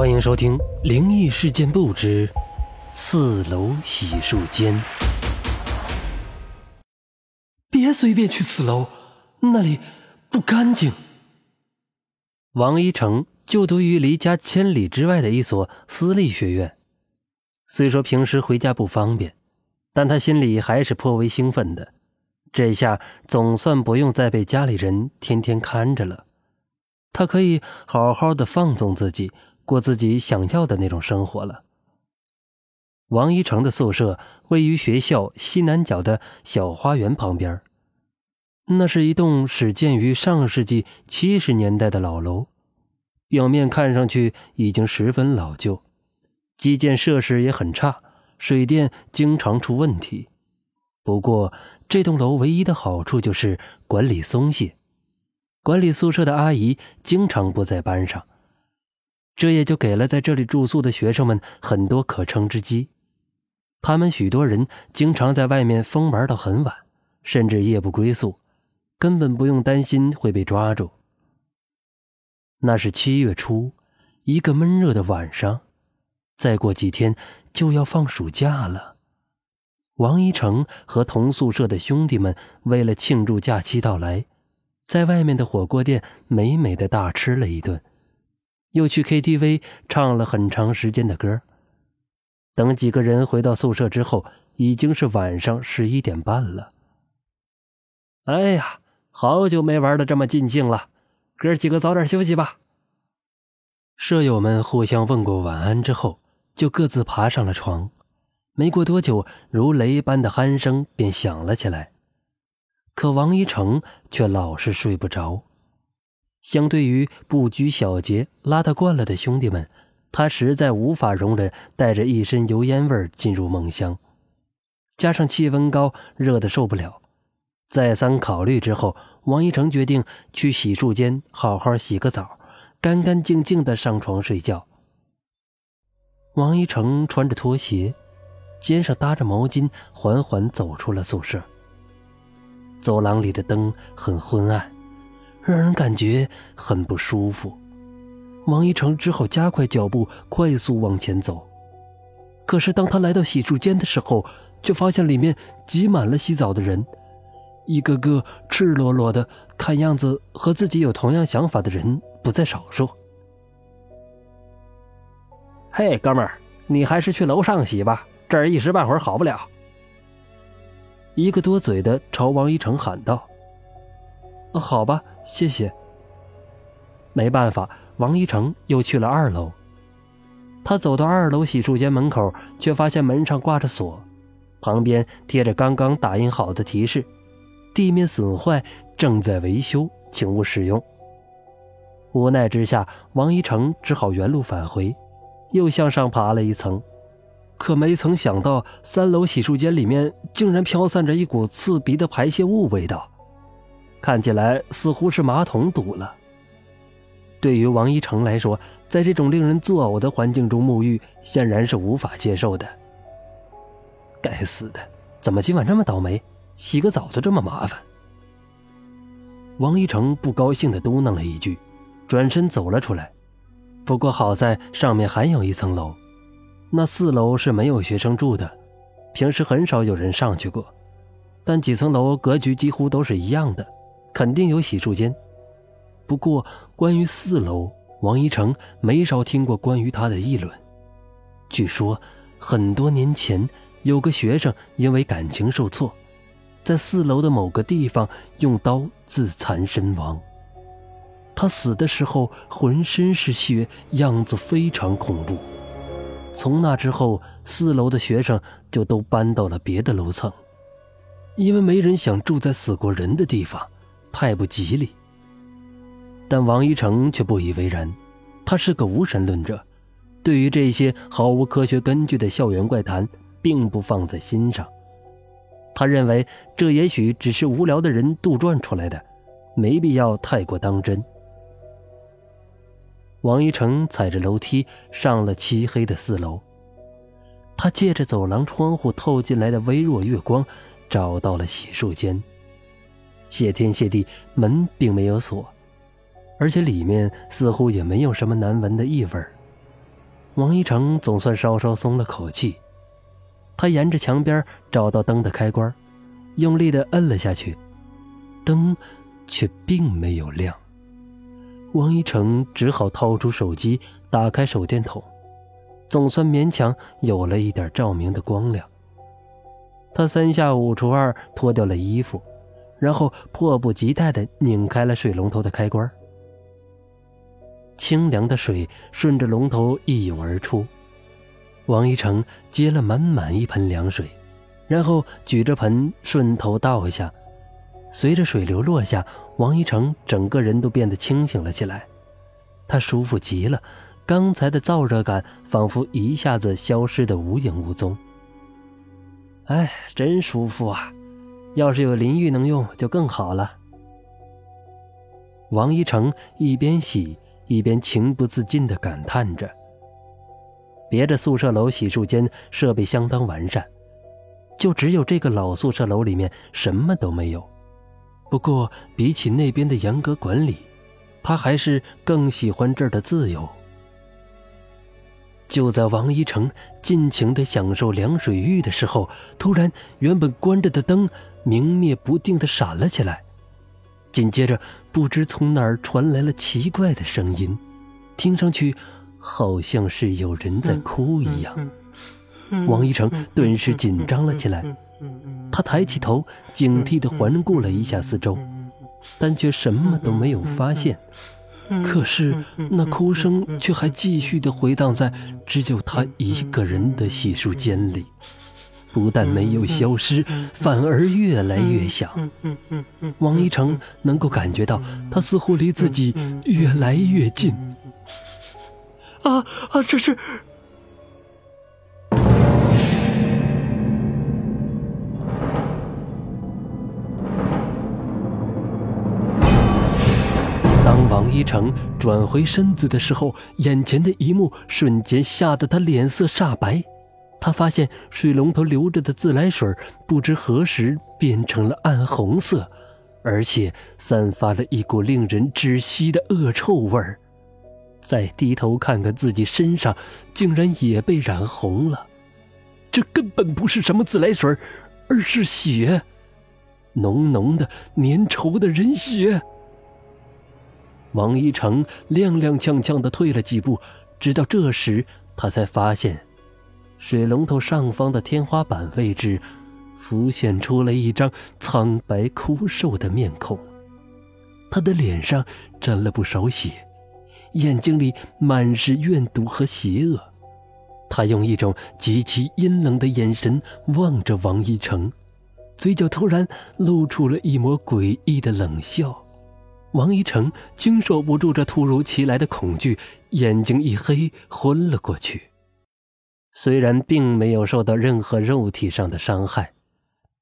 欢迎收听《灵异事件簿之四楼洗漱间》。别随便去四楼，那里不干净。王一成就读于离家千里之外的一所私立学院，虽说平时回家不方便，但他心里还是颇为兴奋的。这下总算不用再被家里人天天看着了，他可以好好的放纵自己。过自己想要的那种生活了。王一成的宿舍位于学校西南角的小花园旁边，那是一栋始建于上世纪七十年代的老楼，表面看上去已经十分老旧，基建设施也很差，水电经常出问题。不过，这栋楼唯一的好处就是管理松懈，管理宿舍的阿姨经常不在班上。这也就给了在这里住宿的学生们很多可乘之机，他们许多人经常在外面疯玩到很晚，甚至夜不归宿，根本不用担心会被抓住。那是七月初，一个闷热的晚上，再过几天就要放暑假了。王一成和同宿舍的兄弟们为了庆祝假期到来，在外面的火锅店美美的大吃了一顿。又去 KTV 唱了很长时间的歌。等几个人回到宿舍之后，已经是晚上十一点半了。哎呀，好久没玩的这么尽兴了，哥几个早点休息吧。舍友们互相问过晚安之后，就各自爬上了床。没过多久，如雷般的鼾声便响了起来，可王一成却老是睡不着。相对于不拘小节、邋遢惯了的兄弟们，他实在无法容忍带着一身油烟味进入梦乡。加上气温高，热得受不了。再三考虑之后，王一成决定去洗漱间好好洗个澡，干干净净的上床睡觉。王一成穿着拖鞋，肩上搭着毛巾，缓缓走出了宿舍。走廊里的灯很昏暗。让人感觉很不舒服，王一成只好加快脚步，快速往前走。可是当他来到洗漱间的时候，却发现里面挤满了洗澡的人，一个个赤裸裸的，看样子和自己有同样想法的人不在少数。嘿，哥们儿，你还是去楼上洗吧，这儿一时半会儿好不了。一个多嘴的朝王一成喊道。好吧，谢谢。没办法，王一成又去了二楼。他走到二楼洗漱间门口，却发现门上挂着锁，旁边贴着刚刚打印好的提示：“地面损坏，正在维修，请勿使用。”无奈之下，王一成只好原路返回，又向上爬了一层。可没曾想到，三楼洗漱间里面竟然飘散着一股刺鼻的排泄物味道。看起来似乎是马桶堵了。对于王一成来说，在这种令人作呕的环境中沐浴，显然是无法接受的。该死的，怎么今晚这么倒霉？洗个澡都这么麻烦。王一成不高兴地嘟囔了一句，转身走了出来。不过好在上面还有一层楼，那四楼是没有学生住的，平时很少有人上去过。但几层楼格局几乎都是一样的。肯定有洗漱间，不过关于四楼，王一成没少听过关于他的议论。据说很多年前，有个学生因为感情受挫，在四楼的某个地方用刀自残身亡。他死的时候浑身是血，样子非常恐怖。从那之后，四楼的学生就都搬到了别的楼层，因为没人想住在死过人的地方。太不吉利。但王一成却不以为然，他是个无神论者，对于这些毫无科学根据的校园怪谈，并不放在心上。他认为这也许只是无聊的人杜撰出来的，没必要太过当真。王一成踩着楼梯上了漆黑的四楼，他借着走廊窗户透进来的微弱月光，找到了洗漱间。谢天谢地，门并没有锁，而且里面似乎也没有什么难闻的异味王一成总算稍稍松了口气。他沿着墙边找到灯的开关，用力的摁了下去，灯却并没有亮。王一成只好掏出手机，打开手电筒，总算勉强有了一点照明的光亮。他三下五除二脱掉了衣服，然后迫不及待地拧开了水龙头的开关。清凉的水顺着龙头一涌而出。王一成接了满满一盆凉水，然后举着盆顺头倒下。随着水流落下，王一成整个人都变得清醒了起来。他舒服极了，刚才的燥热感仿佛一下子消失得无影无踪。哎，真舒服啊！要是有淋浴能用，就更好了。王一成一边洗一边情不自禁地感叹着。别的宿舍楼洗漱间设备相当完善，就只有这个老宿舍楼里面什么都没有。不过比起那边的严格管理，他还是更喜欢这儿的自由。就在王一成尽情地享受凉水浴的时候，突然，原本关着的灯明灭不定地闪了起来，紧接着，不知从哪儿传来了奇怪的声音，听上去。好像是有人在哭一样，王一成顿时紧张了起来。他抬起头，警惕地环顾了一下四周，但却什么都没有发现。可是那哭声却还继续地回荡在只有他一个人的洗漱间里，不但没有消失，反而越来越响。王一成能够感觉到，他似乎离自己越来越近。啊啊！这是。当王一成转回身子的时候，眼前的一幕瞬间吓得他脸色煞白。他发现水龙头流着的自来水不知何时变成了暗红色，而且散发了一股令人窒息的恶臭味儿。再低头看看自己身上，竟然也被染红了。这根本不是什么自来水，而是血，浓浓的、粘稠的人血。王一成踉踉跄跄的退了几步，直到这时，他才发现，水龙头上方的天花板位置，浮现出了一张苍白枯瘦的面孔，他的脸上沾了不少血。眼睛里满是怨毒和邪恶，他用一种极其阴冷的眼神望着王一成，嘴角突然露出了一抹诡异的冷笑。王一成经受不住这突如其来的恐惧，眼睛一黑，昏了过去。虽然并没有受到任何肉体上的伤害，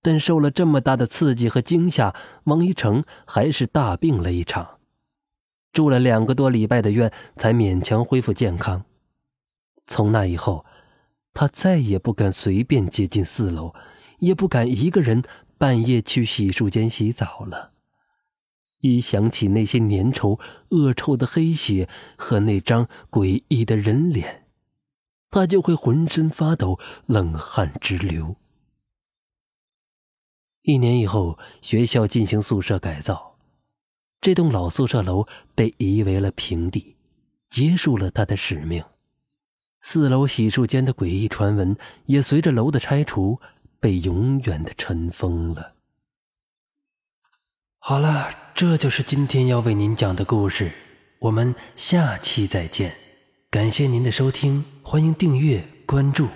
但受了这么大的刺激和惊吓，王一成还是大病了一场。住了两个多礼拜的院，才勉强恢复健康。从那以后，他再也不敢随便接近四楼，也不敢一个人半夜去洗漱间洗澡了。一想起那些粘稠、恶臭的黑血和那张诡异的人脸，他就会浑身发抖，冷汗直流。一年以后，学校进行宿舍改造。这栋老宿舍楼被夷为了平地，结束了他的使命。四楼洗漱间的诡异传闻也随着楼的拆除被永远的尘封了。好了，这就是今天要为您讲的故事，我们下期再见。感谢您的收听，欢迎订阅关注。